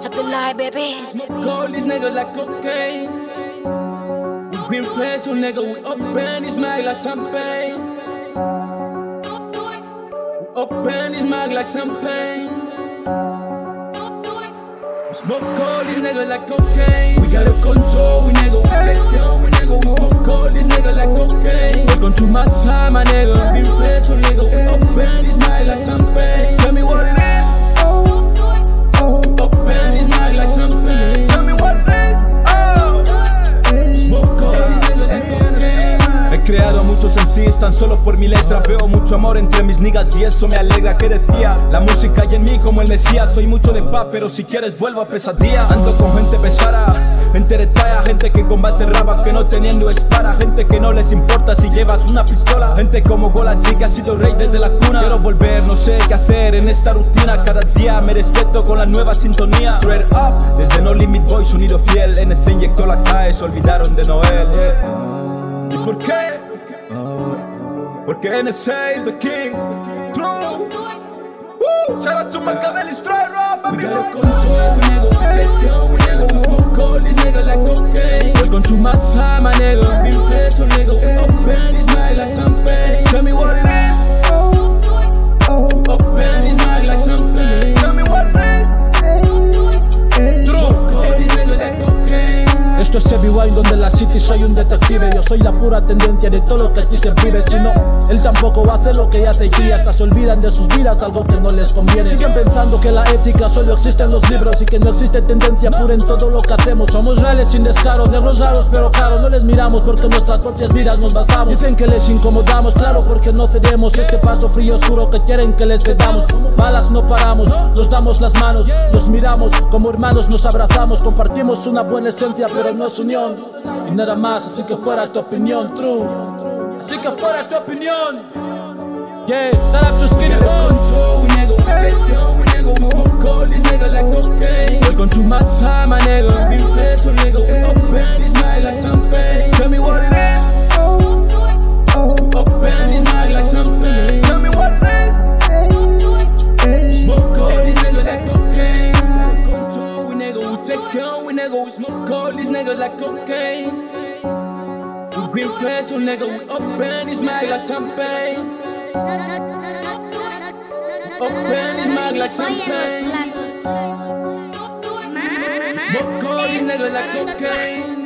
Top the lie, baby. Smoke all these niggas like cocaine. We green flash, so nigga, we open his mouth like champagne. We open his mouth like champagne. We smoke all these niggas like cocaine. We got a control, we nigga, we take down, we nigga, we smoke all these niggas like cocaine. Welcome to my side, my nigga. Green flash, so nigga, we open his mouth like champagne. Tan solo por mi letra. Veo mucho amor entre mis niggas y eso me alegra. Que decía La música hay en mí como el Mesías. Soy mucho de paz pero si quieres vuelvo a pesadilla. Ando con gente pesada, gente Gente que combate raba que no teniendo espada. Gente que no les importa si llevas una pistola. Gente como Golachi que ha sido rey desde la cuna. Quiero volver, no sé qué hacer en esta rutina. Cada día me respeto con la nueva sintonía. Straight up, desde No Limit Boy sonido fiel. NC inyectó la cae, se olvidaron de Noel. ¿Y por qué? Porque NSA is the king. True. Woo. Shout out to Machiavelli Straight Raw, We baby. got a control, we nigga, we take down, we nigga, we smoke all these niggas like cocaine. Welcome to my side, city soy un detective Yo soy la pura tendencia de todo lo que aquí se vive. Si no, él tampoco hacer lo que ya te guía Hasta se olvidan de sus vidas, algo que no les conviene. Siguen pensando que la ética solo existe en los libros Y que no existe tendencia pura en todo lo que hacemos. Somos reales sin descaro, negros raros pero caros No les miramos porque nuestras propias vidas nos basamos. Dicen que les incomodamos, claro porque no cedemos. Este paso frío oscuro que quieren que les cedamos. Balas no paramos, nos damos las manos Nos miramos, como hermanos nos abrazamos Compartimos una buena esencia pero no es unión Y nada más, así que fuera tu opinión, true. Así que fuera tu opinión. Yeah, shout out to Skinny We got a Bones control, we nigga, we take down, we nigga, we smoke nigga, we smoke all these niggas like cocaine. We green flash, so nigga, we open his mouth like champagne. Open his mouth like champagne. Smoke all these niggas like cocaine.